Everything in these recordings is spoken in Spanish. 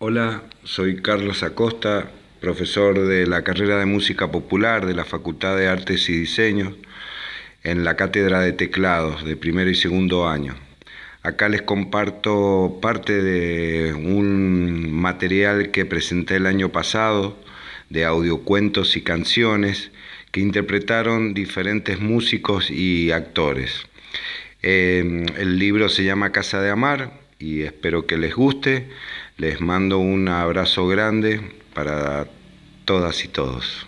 Hola, soy Carlos Acosta, profesor de la carrera de música popular de la Facultad de Artes y Diseños en la cátedra de teclados de primero y segundo año. Acá les comparto parte de un material que presenté el año pasado de audiocuentos y canciones que interpretaron diferentes músicos y actores. Eh, el libro se llama Casa de Amar y espero que les guste. Les mando un abrazo grande para todas y todos.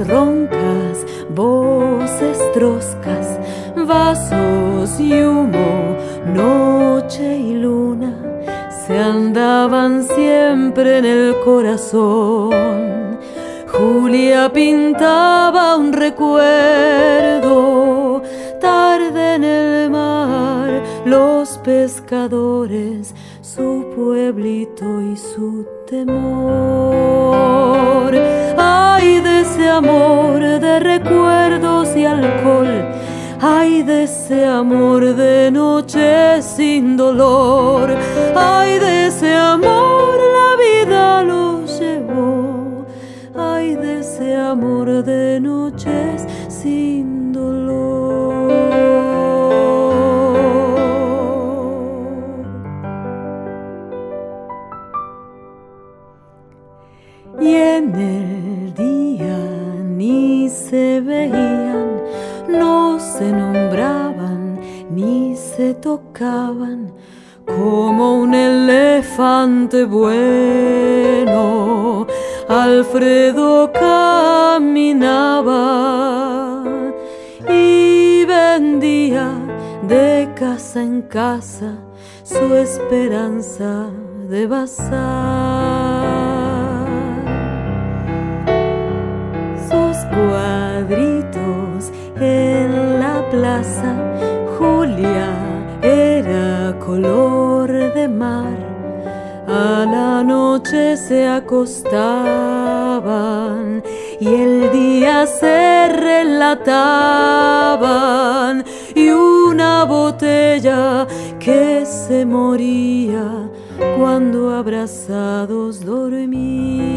Roncas, voces troscas, vasos y humo, noche y luna se andaban siempre en el corazón. Julia pintaba un recuerdo, tarde en el mar, los pescadores, su pueblito y su temor. Ay de ese amor de recuerdos y alcohol, ay de ese amor de noche sin dolor, ay de ese amor la vida lo llevó. De ese amor de noches En el día ni se veían, no se nombraban, ni se tocaban como un elefante bueno Alfredo caminaba y vendía de casa en casa su esperanza de bazar. Julia era color de mar a la noche se acostaban y el día se relataban y una botella que se moría cuando abrazados dormían.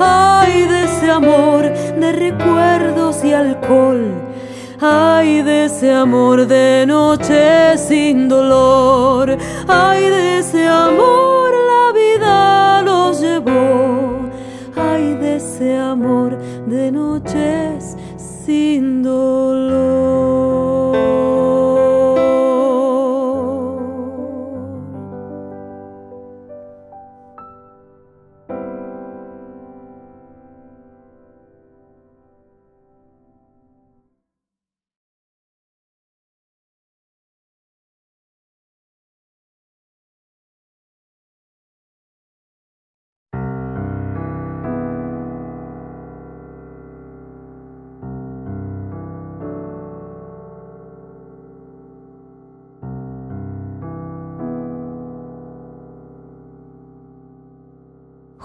Ay de ese amor de recuerdos y alcohol Ay de ese amor de noche sin dolor, ay de ese amor la vida los llevó, ay de ese amor de noches sin dolor.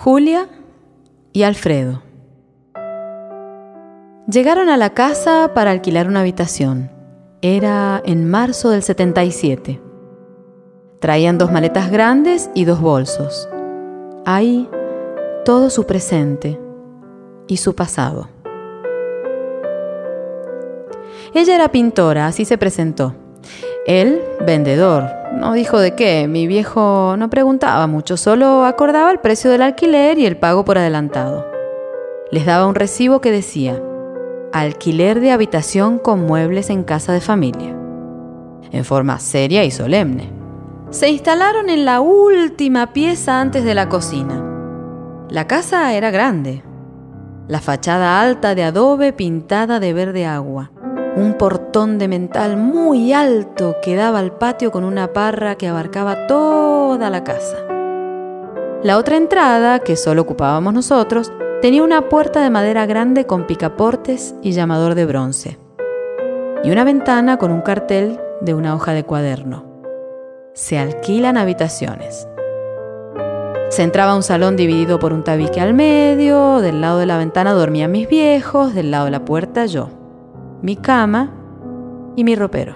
Julia y Alfredo. Llegaron a la casa para alquilar una habitación. Era en marzo del 77. Traían dos maletas grandes y dos bolsos. Ahí todo su presente. y su pasado. Ella era pintora, así se presentó. Él, vendedor. No dijo de qué, mi viejo no preguntaba mucho, solo acordaba el precio del alquiler y el pago por adelantado. Les daba un recibo que decía, alquiler de habitación con muebles en casa de familia, en forma seria y solemne. Se instalaron en la última pieza antes de la cocina. La casa era grande, la fachada alta de adobe pintada de verde agua un portón de mental muy alto que daba al patio con una parra que abarcaba toda la casa. La otra entrada, que solo ocupábamos nosotros, tenía una puerta de madera grande con picaportes y llamador de bronce, y una ventana con un cartel de una hoja de cuaderno. Se alquilan habitaciones. Se entraba a un salón dividido por un tabique al medio, del lado de la ventana dormían mis viejos, del lado de la puerta yo mi cama y mi ropero.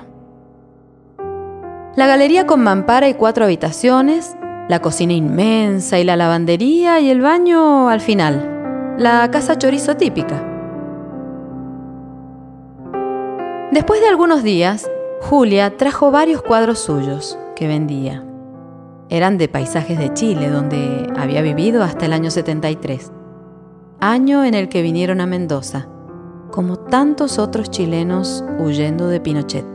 La galería con mampara y cuatro habitaciones, la cocina inmensa y la lavandería y el baño al final. La casa chorizo típica. Después de algunos días, Julia trajo varios cuadros suyos que vendía. Eran de paisajes de Chile, donde había vivido hasta el año 73, año en el que vinieron a Mendoza como tantos otros chilenos huyendo de Pinochet.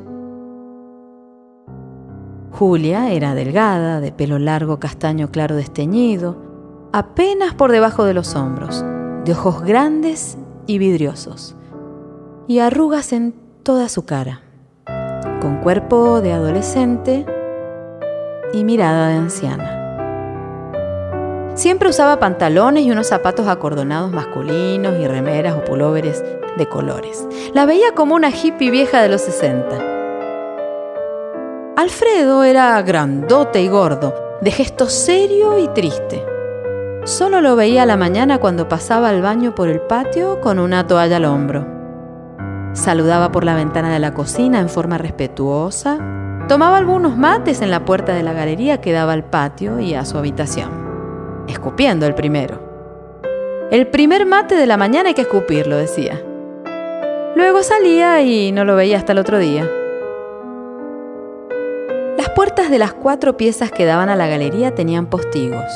Julia era delgada, de pelo largo castaño claro desteñido, apenas por debajo de los hombros, de ojos grandes y vidriosos, y arrugas en toda su cara, con cuerpo de adolescente y mirada de anciana. Siempre usaba pantalones y unos zapatos acordonados masculinos y remeras o pulóveres de colores. La veía como una hippie vieja de los 60. Alfredo era grandote y gordo, de gesto serio y triste. Solo lo veía a la mañana cuando pasaba al baño por el patio con una toalla al hombro. Saludaba por la ventana de la cocina en forma respetuosa. Tomaba algunos mates en la puerta de la galería que daba al patio y a su habitación. Escupiendo el primero. El primer mate de la mañana hay que escupirlo, decía. Luego salía y no lo veía hasta el otro día. Las puertas de las cuatro piezas que daban a la galería tenían postigos,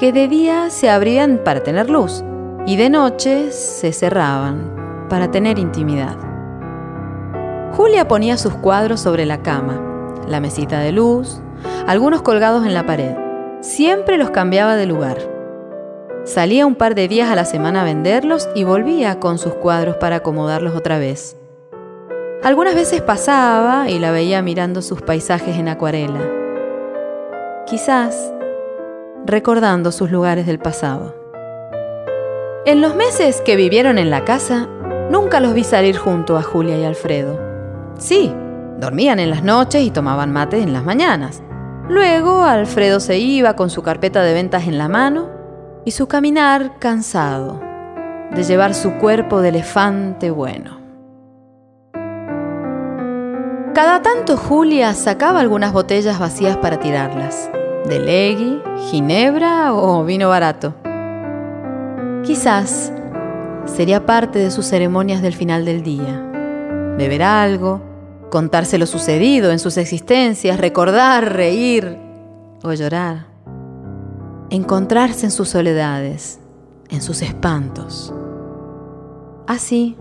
que de día se abrían para tener luz y de noche se cerraban para tener intimidad. Julia ponía sus cuadros sobre la cama, la mesita de luz, algunos colgados en la pared. Siempre los cambiaba de lugar. Salía un par de días a la semana a venderlos y volvía con sus cuadros para acomodarlos otra vez. Algunas veces pasaba y la veía mirando sus paisajes en acuarela. Quizás recordando sus lugares del pasado. En los meses que vivieron en la casa, nunca los vi salir junto a Julia y Alfredo. Sí, dormían en las noches y tomaban mate en las mañanas. Luego Alfredo se iba con su carpeta de ventas en la mano y su caminar cansado de llevar su cuerpo de elefante bueno. Cada tanto Julia sacaba algunas botellas vacías para tirarlas, de legui, ginebra o vino barato. Quizás sería parte de sus ceremonias del final del día. Beber algo, contarse lo sucedido en sus existencias, recordar, reír o llorar encontrarse en sus soledades, en sus espantos. Así,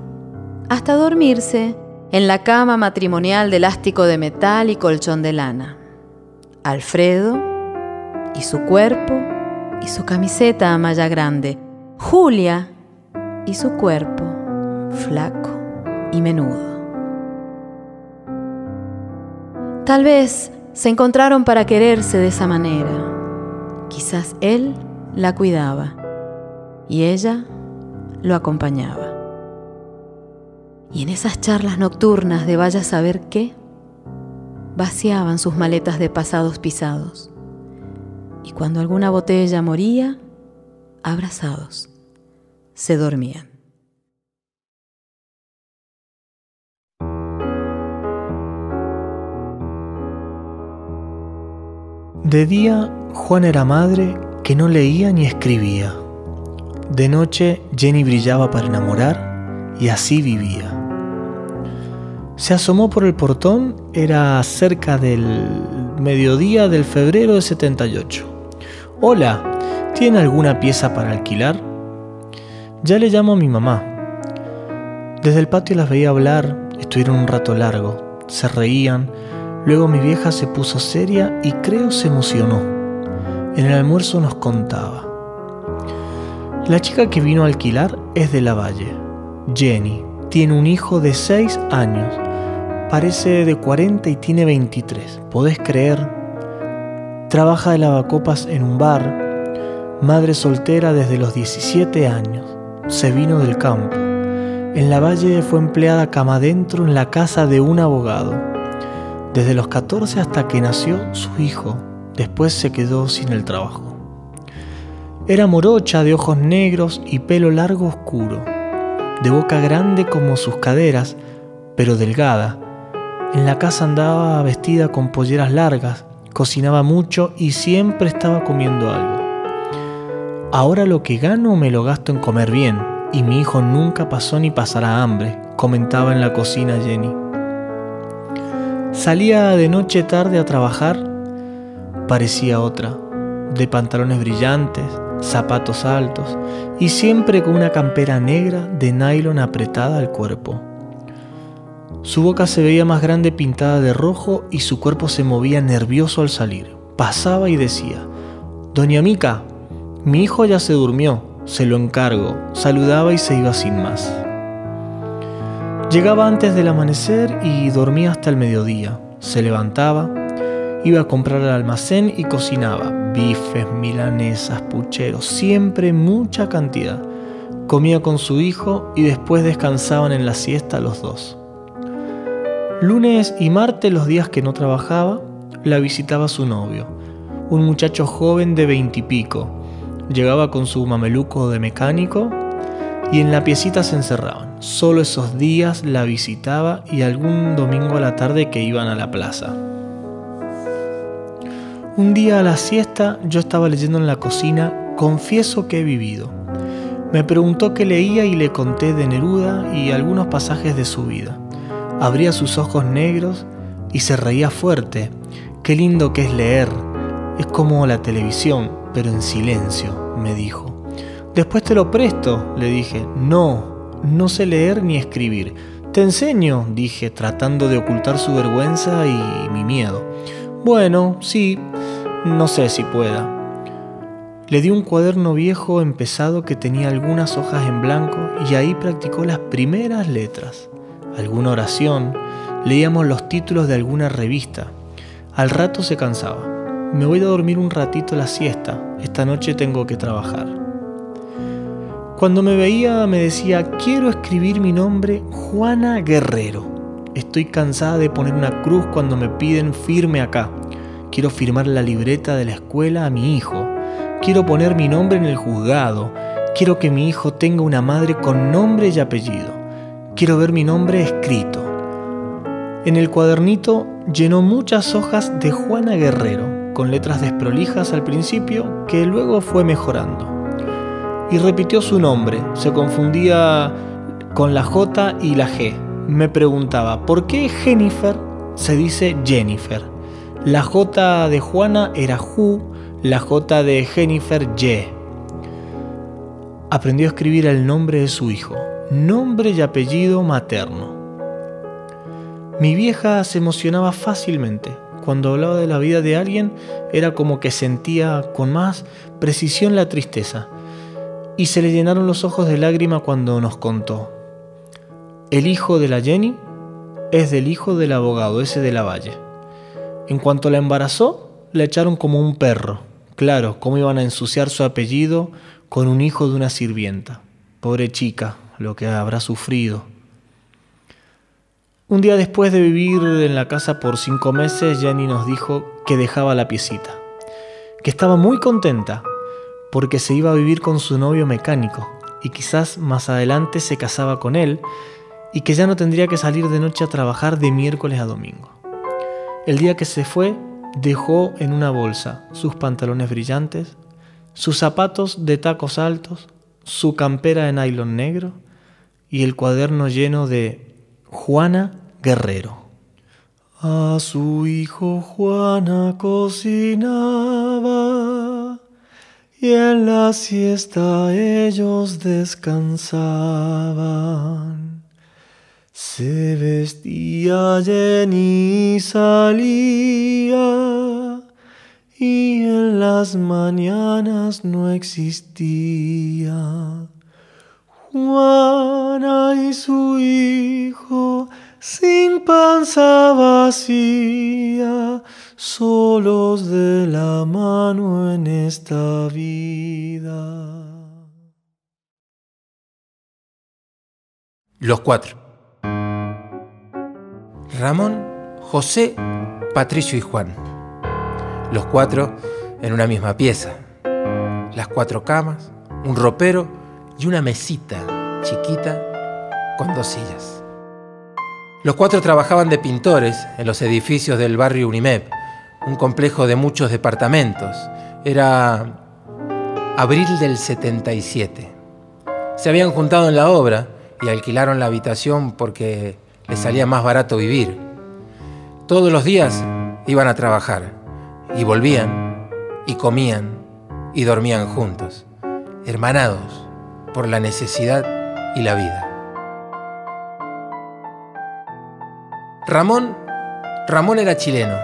hasta dormirse en la cama matrimonial de elástico de metal y colchón de lana. Alfredo y su cuerpo y su camiseta a malla grande. Julia y su cuerpo flaco y menudo. Tal vez se encontraron para quererse de esa manera Quizás él la cuidaba y ella lo acompañaba. Y en esas charlas nocturnas de vaya a saber qué, vaciaban sus maletas de pasados pisados. Y cuando alguna botella moría, abrazados, se dormían. De día Juan era madre que no leía ni escribía. De noche Jenny brillaba para enamorar y así vivía. Se asomó por el portón, era cerca del mediodía del febrero de 78. Hola, ¿tiene alguna pieza para alquilar? Ya le llamo a mi mamá. Desde el patio las veía hablar, estuvieron un rato largo, se reían, luego mi vieja se puso seria y creo se emocionó. En el almuerzo nos contaba. La chica que vino a alquilar es de la Valle. Jenny. Tiene un hijo de 6 años. Parece de 40 y tiene 23. ¿Podés creer? Trabaja de lavacopas en un bar. Madre soltera desde los 17 años. Se vino del campo. En la Valle fue empleada cama adentro en la casa de un abogado. Desde los 14 hasta que nació su hijo. Después se quedó sin el trabajo. Era morocha de ojos negros y pelo largo oscuro, de boca grande como sus caderas, pero delgada. En la casa andaba vestida con polleras largas, cocinaba mucho y siempre estaba comiendo algo. Ahora lo que gano me lo gasto en comer bien, y mi hijo nunca pasó ni pasará hambre, comentaba en la cocina Jenny. Salía de noche tarde a trabajar, parecía otra, de pantalones brillantes, zapatos altos y siempre con una campera negra de nylon apretada al cuerpo. Su boca se veía más grande pintada de rojo y su cuerpo se movía nervioso al salir. Pasaba y decía, Doña Mica, mi hijo ya se durmió, se lo encargo. Saludaba y se iba sin más. Llegaba antes del amanecer y dormía hasta el mediodía. Se levantaba, iba a comprar al almacén y cocinaba bifes, milanesas, pucheros, siempre mucha cantidad. Comía con su hijo y después descansaban en la siesta los dos. Lunes y martes, los días que no trabajaba, la visitaba su novio, un muchacho joven de veintipico. Llegaba con su mameluco de mecánico y en la piecita se encerraban. Solo esos días la visitaba y algún domingo a la tarde que iban a la plaza. Un día a la siesta yo estaba leyendo en la cocina Confieso que he vivido. Me preguntó qué leía y le conté de Neruda y algunos pasajes de su vida. Abría sus ojos negros y se reía fuerte. Qué lindo que es leer. Es como la televisión, pero en silencio, me dijo. Después te lo presto, le dije. No, no sé leer ni escribir. Te enseño, dije, tratando de ocultar su vergüenza y mi miedo. Bueno, sí, no sé si pueda. Le di un cuaderno viejo empezado que tenía algunas hojas en blanco y ahí practicó las primeras letras. Alguna oración, leíamos los títulos de alguna revista. Al rato se cansaba. Me voy a dormir un ratito la siesta. Esta noche tengo que trabajar. Cuando me veía me decía, quiero escribir mi nombre Juana Guerrero. Estoy cansada de poner una cruz cuando me piden firme acá. Quiero firmar la libreta de la escuela a mi hijo. Quiero poner mi nombre en el juzgado. Quiero que mi hijo tenga una madre con nombre y apellido. Quiero ver mi nombre escrito. En el cuadernito llenó muchas hojas de Juana Guerrero, con letras desprolijas al principio que luego fue mejorando. Y repitió su nombre, se confundía con la J y la G. Me preguntaba, ¿por qué Jennifer se dice Jennifer? La J de Juana era Ju, la J de Jennifer Ye. Aprendió a escribir el nombre de su hijo, nombre y apellido materno. Mi vieja se emocionaba fácilmente. Cuando hablaba de la vida de alguien era como que sentía con más precisión la tristeza. Y se le llenaron los ojos de lágrima cuando nos contó. El hijo de la Jenny es del hijo del abogado, ese de la Valle. En cuanto la embarazó, la echaron como un perro. Claro, ¿cómo iban a ensuciar su apellido con un hijo de una sirvienta? Pobre chica, lo que habrá sufrido. Un día después de vivir en la casa por cinco meses, Jenny nos dijo que dejaba la piecita, que estaba muy contenta porque se iba a vivir con su novio mecánico y quizás más adelante se casaba con él y que ya no tendría que salir de noche a trabajar de miércoles a domingo. El día que se fue, dejó en una bolsa sus pantalones brillantes, sus zapatos de tacos altos, su campera de nylon negro y el cuaderno lleno de Juana Guerrero. A su hijo Juana cocinaba y en la siesta ellos descansaban. Se vestía y salía y en las mañanas no existía. Juana y su hijo sin panza vacía, solos de la mano en esta vida. Los cuatro. Ramón, José, Patricio y Juan. Los cuatro en una misma pieza. Las cuatro camas, un ropero y una mesita chiquita con dos sillas. Los cuatro trabajaban de pintores en los edificios del barrio Unimep, un complejo de muchos departamentos. Era abril del 77. Se habían juntado en la obra y alquilaron la habitación porque les salía más barato vivir. Todos los días iban a trabajar y volvían y comían y dormían juntos, hermanados por la necesidad y la vida. Ramón, Ramón era chileno.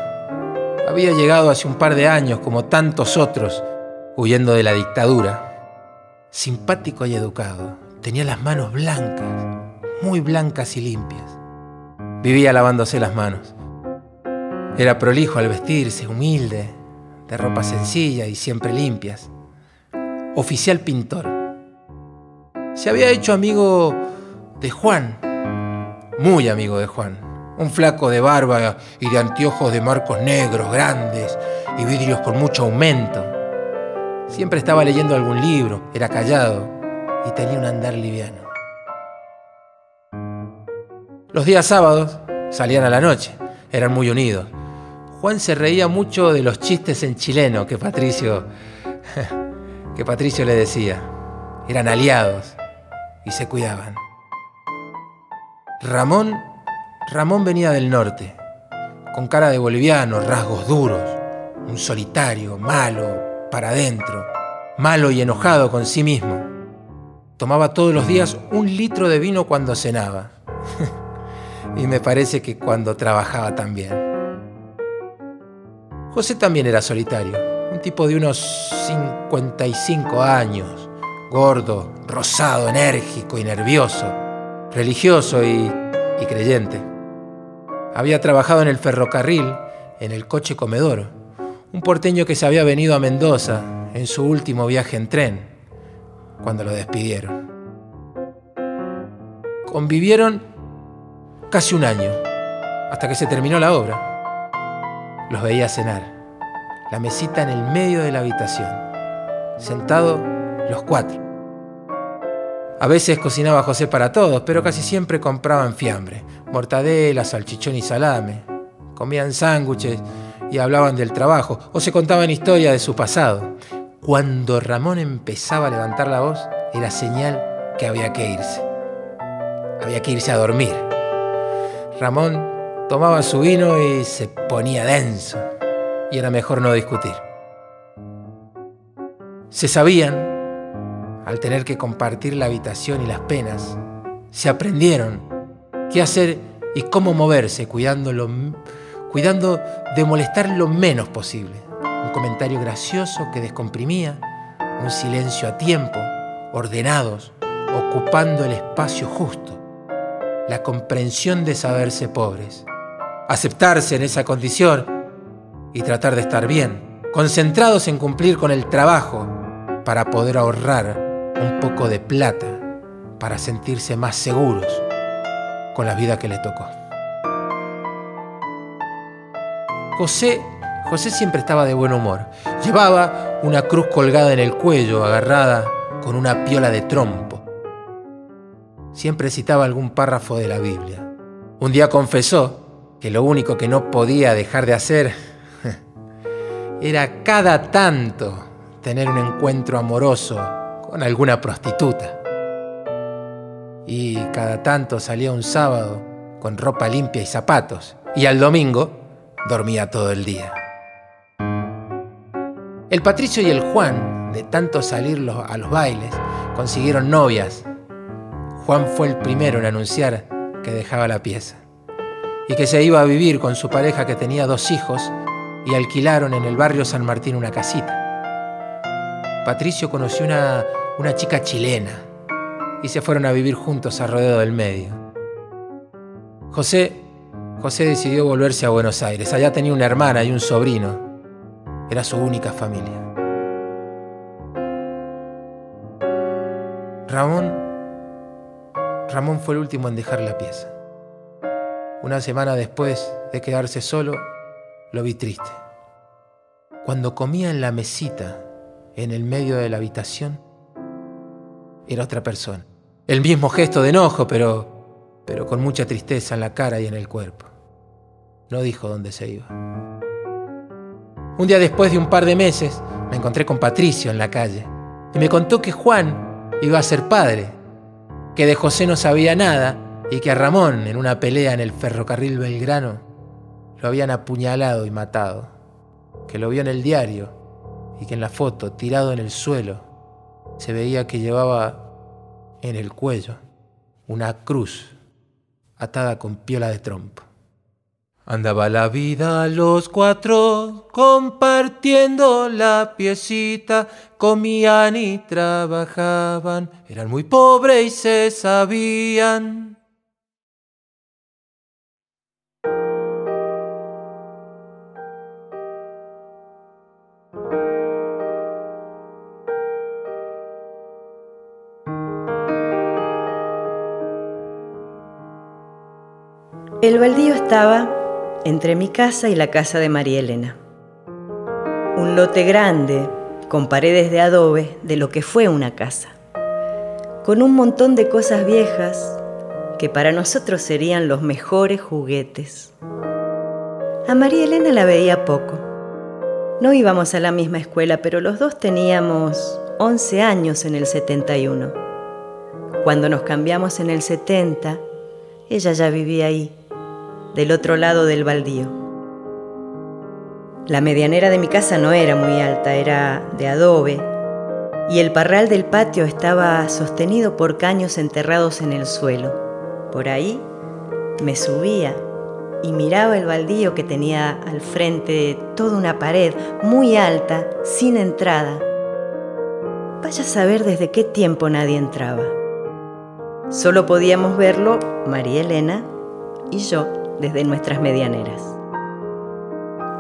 Había llegado hace un par de años, como tantos otros, huyendo de la dictadura. Simpático y educado, tenía las manos blancas, muy blancas y limpias. Vivía lavándose las manos. Era prolijo al vestirse, humilde, de ropa sencilla y siempre limpias. Oficial pintor. Se había hecho amigo de Juan, muy amigo de Juan un flaco de barba y de anteojos de marcos negros grandes y vidrios con mucho aumento. Siempre estaba leyendo algún libro, era callado y tenía un andar liviano. Los días sábados salían a la noche, eran muy unidos. Juan se reía mucho de los chistes en chileno que Patricio que Patricio le decía. Eran aliados y se cuidaban. Ramón Ramón venía del norte, con cara de boliviano, rasgos duros, un solitario, malo, para adentro, malo y enojado con sí mismo. Tomaba todos los días un litro de vino cuando cenaba. y me parece que cuando trabajaba también. José también era solitario, un tipo de unos 55 años, gordo, rosado, enérgico y nervioso, religioso y, y creyente. Había trabajado en el ferrocarril, en el coche comedor, un porteño que se había venido a Mendoza en su último viaje en tren, cuando lo despidieron. Convivieron casi un año, hasta que se terminó la obra. Los veía cenar, la mesita en el medio de la habitación, sentado los cuatro. A veces cocinaba José para todos, pero casi siempre compraban fiambre, mortadela, salchichón y salame. Comían sándwiches y hablaban del trabajo o se contaban historias de su pasado. Cuando Ramón empezaba a levantar la voz, era señal que había que irse. Había que irse a dormir. Ramón tomaba su vino y se ponía denso. Y era mejor no discutir. Se sabían al tener que compartir la habitación y las penas, se aprendieron qué hacer y cómo moverse, cuidando, cuidando de molestar lo menos posible. Un comentario gracioso que descomprimía, un silencio a tiempo, ordenados, ocupando el espacio justo, la comprensión de saberse pobres, aceptarse en esa condición y tratar de estar bien, concentrados en cumplir con el trabajo para poder ahorrar un poco de plata para sentirse más seguros con la vida que le tocó. José, José siempre estaba de buen humor. Llevaba una cruz colgada en el cuello, agarrada con una piola de trompo. Siempre citaba algún párrafo de la Biblia. Un día confesó que lo único que no podía dejar de hacer era cada tanto tener un encuentro amoroso con alguna prostituta. Y cada tanto salía un sábado con ropa limpia y zapatos, y al domingo dormía todo el día. El Patricio y el Juan, de tanto salir a los bailes, consiguieron novias. Juan fue el primero en anunciar que dejaba la pieza y que se iba a vivir con su pareja que tenía dos hijos y alquilaron en el barrio San Martín una casita. Patricio conoció una, una chica chilena y se fueron a vivir juntos a Rodeo del Medio. José, José decidió volverse a Buenos Aires. Allá tenía una hermana y un sobrino. Era su única familia. Ramón, Ramón fue el último en dejar la pieza. Una semana después de quedarse solo, lo vi triste. Cuando comía en la mesita, en el medio de la habitación, era otra persona. El mismo gesto de enojo, pero, pero con mucha tristeza en la cara y en el cuerpo. No dijo dónde se iba. Un día después de un par de meses, me encontré con Patricio en la calle y me contó que Juan iba a ser padre, que de José no sabía nada y que a Ramón, en una pelea en el ferrocarril Belgrano, lo habían apuñalado y matado, que lo vio en el diario y que en la foto, tirado en el suelo, se veía que llevaba en el cuello una cruz atada con piola de trompo. Andaba la vida los cuatro compartiendo la piecita, comían y trabajaban, eran muy pobres y se sabían. El baldío estaba entre mi casa y la casa de María Elena. Un lote grande, con paredes de adobe de lo que fue una casa, con un montón de cosas viejas que para nosotros serían los mejores juguetes. A María Elena la veía poco. No íbamos a la misma escuela, pero los dos teníamos 11 años en el 71. Cuando nos cambiamos en el 70, ella ya vivía ahí del otro lado del baldío. La medianera de mi casa no era muy alta, era de adobe, y el parral del patio estaba sostenido por caños enterrados en el suelo. Por ahí me subía y miraba el baldío que tenía al frente toda una pared muy alta, sin entrada. Vaya a saber desde qué tiempo nadie entraba. Solo podíamos verlo María Elena y yo desde nuestras medianeras.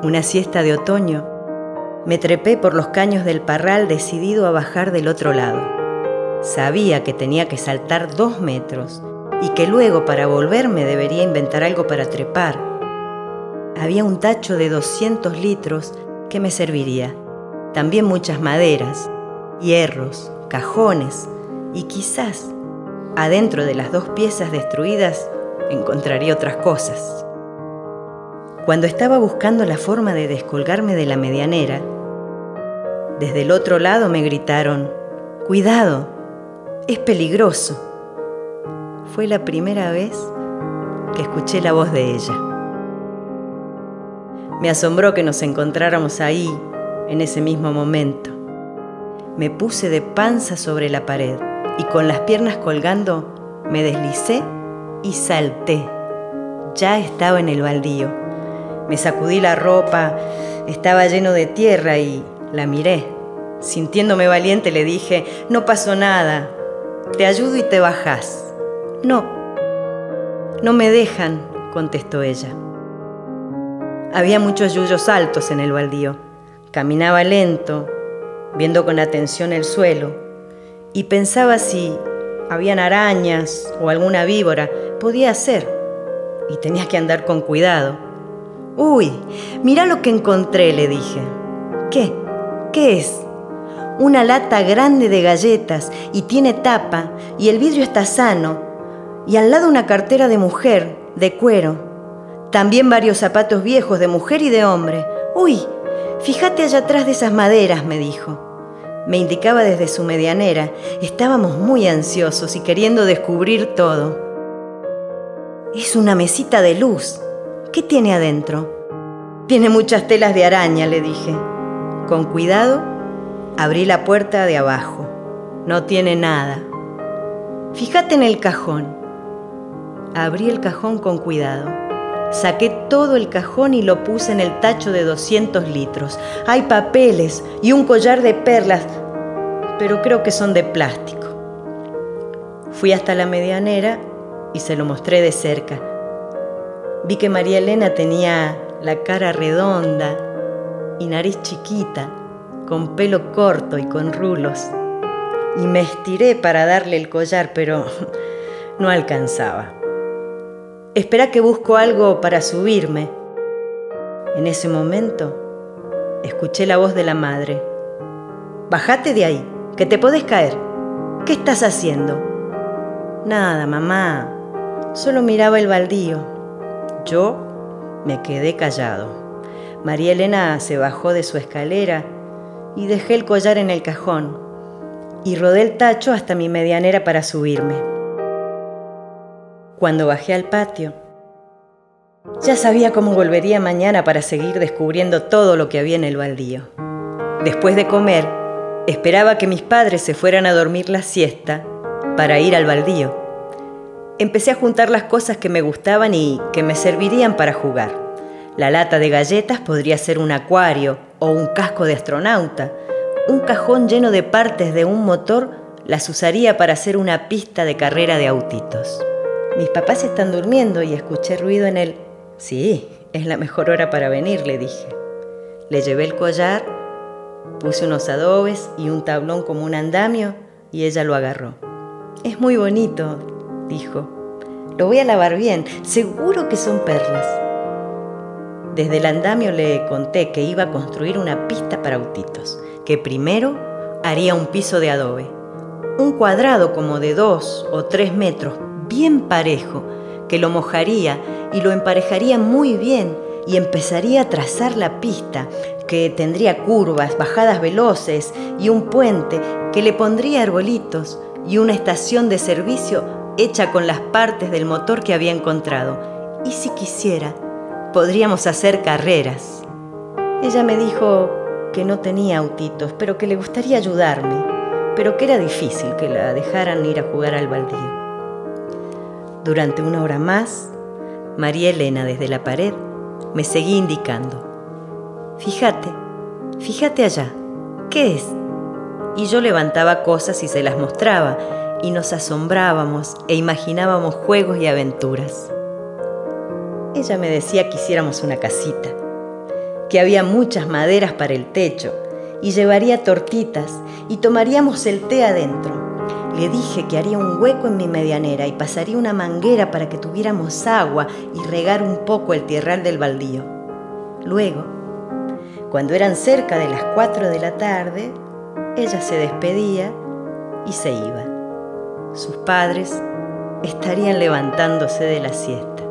Una siesta de otoño, me trepé por los caños del parral decidido a bajar del otro lado. Sabía que tenía que saltar dos metros y que luego para volverme debería inventar algo para trepar. Había un tacho de 200 litros que me serviría. También muchas maderas, hierros, cajones y quizás adentro de las dos piezas destruidas encontraría otras cosas. Cuando estaba buscando la forma de descolgarme de la medianera, desde el otro lado me gritaron, Cuidado, es peligroso. Fue la primera vez que escuché la voz de ella. Me asombró que nos encontráramos ahí, en ese mismo momento. Me puse de panza sobre la pared y con las piernas colgando me deslicé y salté. Ya estaba en el baldío. Me sacudí la ropa, estaba lleno de tierra y la miré. Sintiéndome valiente le dije, no pasó nada, te ayudo y te bajás. No, no me dejan, contestó ella. Había muchos yuyos altos en el baldío. Caminaba lento, viendo con atención el suelo, y pensaba si habían arañas o alguna víbora, podía ser. Y tenía que andar con cuidado. Uy, mira lo que encontré, le dije. ¿Qué? ¿Qué es? Una lata grande de galletas y tiene tapa y el vidrio está sano. Y al lado una cartera de mujer, de cuero. También varios zapatos viejos de mujer y de hombre. Uy, fíjate allá atrás de esas maderas, me dijo. Me indicaba desde su medianera. Estábamos muy ansiosos y queriendo descubrir todo. Es una mesita de luz. ¿Qué tiene adentro? Tiene muchas telas de araña, le dije. Con cuidado, abrí la puerta de abajo. No tiene nada. Fíjate en el cajón. Abrí el cajón con cuidado. Saqué todo el cajón y lo puse en el tacho de 200 litros. Hay papeles y un collar de perlas, pero creo que son de plástico. Fui hasta la medianera y se lo mostré de cerca. Vi que María Elena tenía la cara redonda y nariz chiquita, con pelo corto y con rulos. Y me estiré para darle el collar, pero no alcanzaba. Espera que busco algo para subirme. En ese momento escuché la voz de la madre. Bájate de ahí, que te podés caer. ¿Qué estás haciendo? Nada, mamá. Solo miraba el baldío. Yo me quedé callado. María Elena se bajó de su escalera y dejé el collar en el cajón y rodé el tacho hasta mi medianera para subirme. Cuando bajé al patio, ya sabía cómo volvería mañana para seguir descubriendo todo lo que había en el baldío. Después de comer, esperaba que mis padres se fueran a dormir la siesta para ir al baldío. Empecé a juntar las cosas que me gustaban y que me servirían para jugar. La lata de galletas podría ser un acuario o un casco de astronauta. Un cajón lleno de partes de un motor las usaría para hacer una pista de carrera de autitos. Mis papás están durmiendo y escuché ruido en él. Sí, es la mejor hora para venir, le dije. Le llevé el collar, puse unos adobes y un tablón como un andamio y ella lo agarró. Es muy bonito, dijo. Lo voy a lavar bien, seguro que son perlas. Desde el andamio le conté que iba a construir una pista para autitos, que primero haría un piso de adobe, un cuadrado como de dos o tres metros bien parejo, que lo mojaría y lo emparejaría muy bien y empezaría a trazar la pista, que tendría curvas, bajadas veloces y un puente, que le pondría arbolitos y una estación de servicio hecha con las partes del motor que había encontrado. Y si quisiera, podríamos hacer carreras. Ella me dijo que no tenía autitos, pero que le gustaría ayudarme, pero que era difícil que la dejaran ir a jugar al baldío. Durante una hora más, María Elena desde la pared me seguía indicando. Fíjate, fíjate allá, ¿qué es? Y yo levantaba cosas y se las mostraba, y nos asombrábamos e imaginábamos juegos y aventuras. Ella me decía que hiciéramos una casita, que había muchas maderas para el techo, y llevaría tortitas, y tomaríamos el té adentro le dije que haría un hueco en mi medianera y pasaría una manguera para que tuviéramos agua y regar un poco el tierral del baldío. Luego, cuando eran cerca de las cuatro de la tarde, ella se despedía y se iba. Sus padres estarían levantándose de la siesta.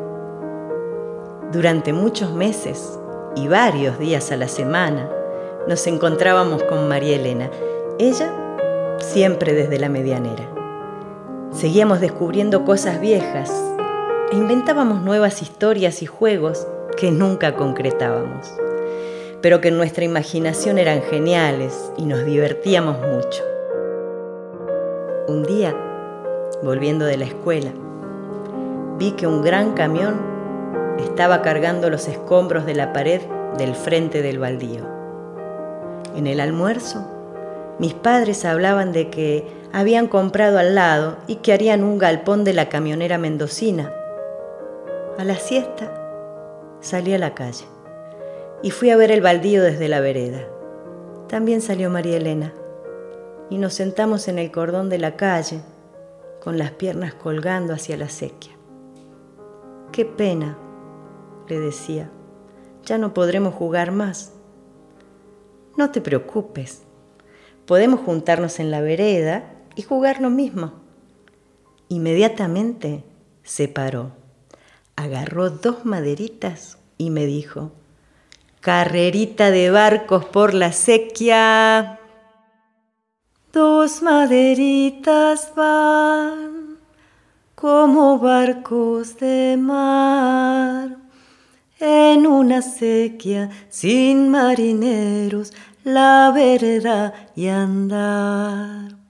Durante muchos meses y varios días a la semana nos encontrábamos con María Elena. Ella siempre desde la medianera. Seguíamos descubriendo cosas viejas e inventábamos nuevas historias y juegos que nunca concretábamos, pero que en nuestra imaginación eran geniales y nos divertíamos mucho. Un día, volviendo de la escuela, vi que un gran camión estaba cargando los escombros de la pared del frente del baldío. En el almuerzo mis padres hablaban de que habían comprado al lado y que harían un galpón de la camionera mendocina. A la siesta salí a la calle y fui a ver el baldío desde la vereda. También salió María Elena y nos sentamos en el cordón de la calle con las piernas colgando hacia la sequía. Qué pena, le decía, ya no podremos jugar más. No te preocupes, podemos juntarnos en la vereda y jugar lo mismo. Inmediatamente se paró, agarró dos maderitas y me dijo, carrerita de barcos por la sequía. Dos maderitas van como barcos de mar en una sequía sin marineros la vereda y andar.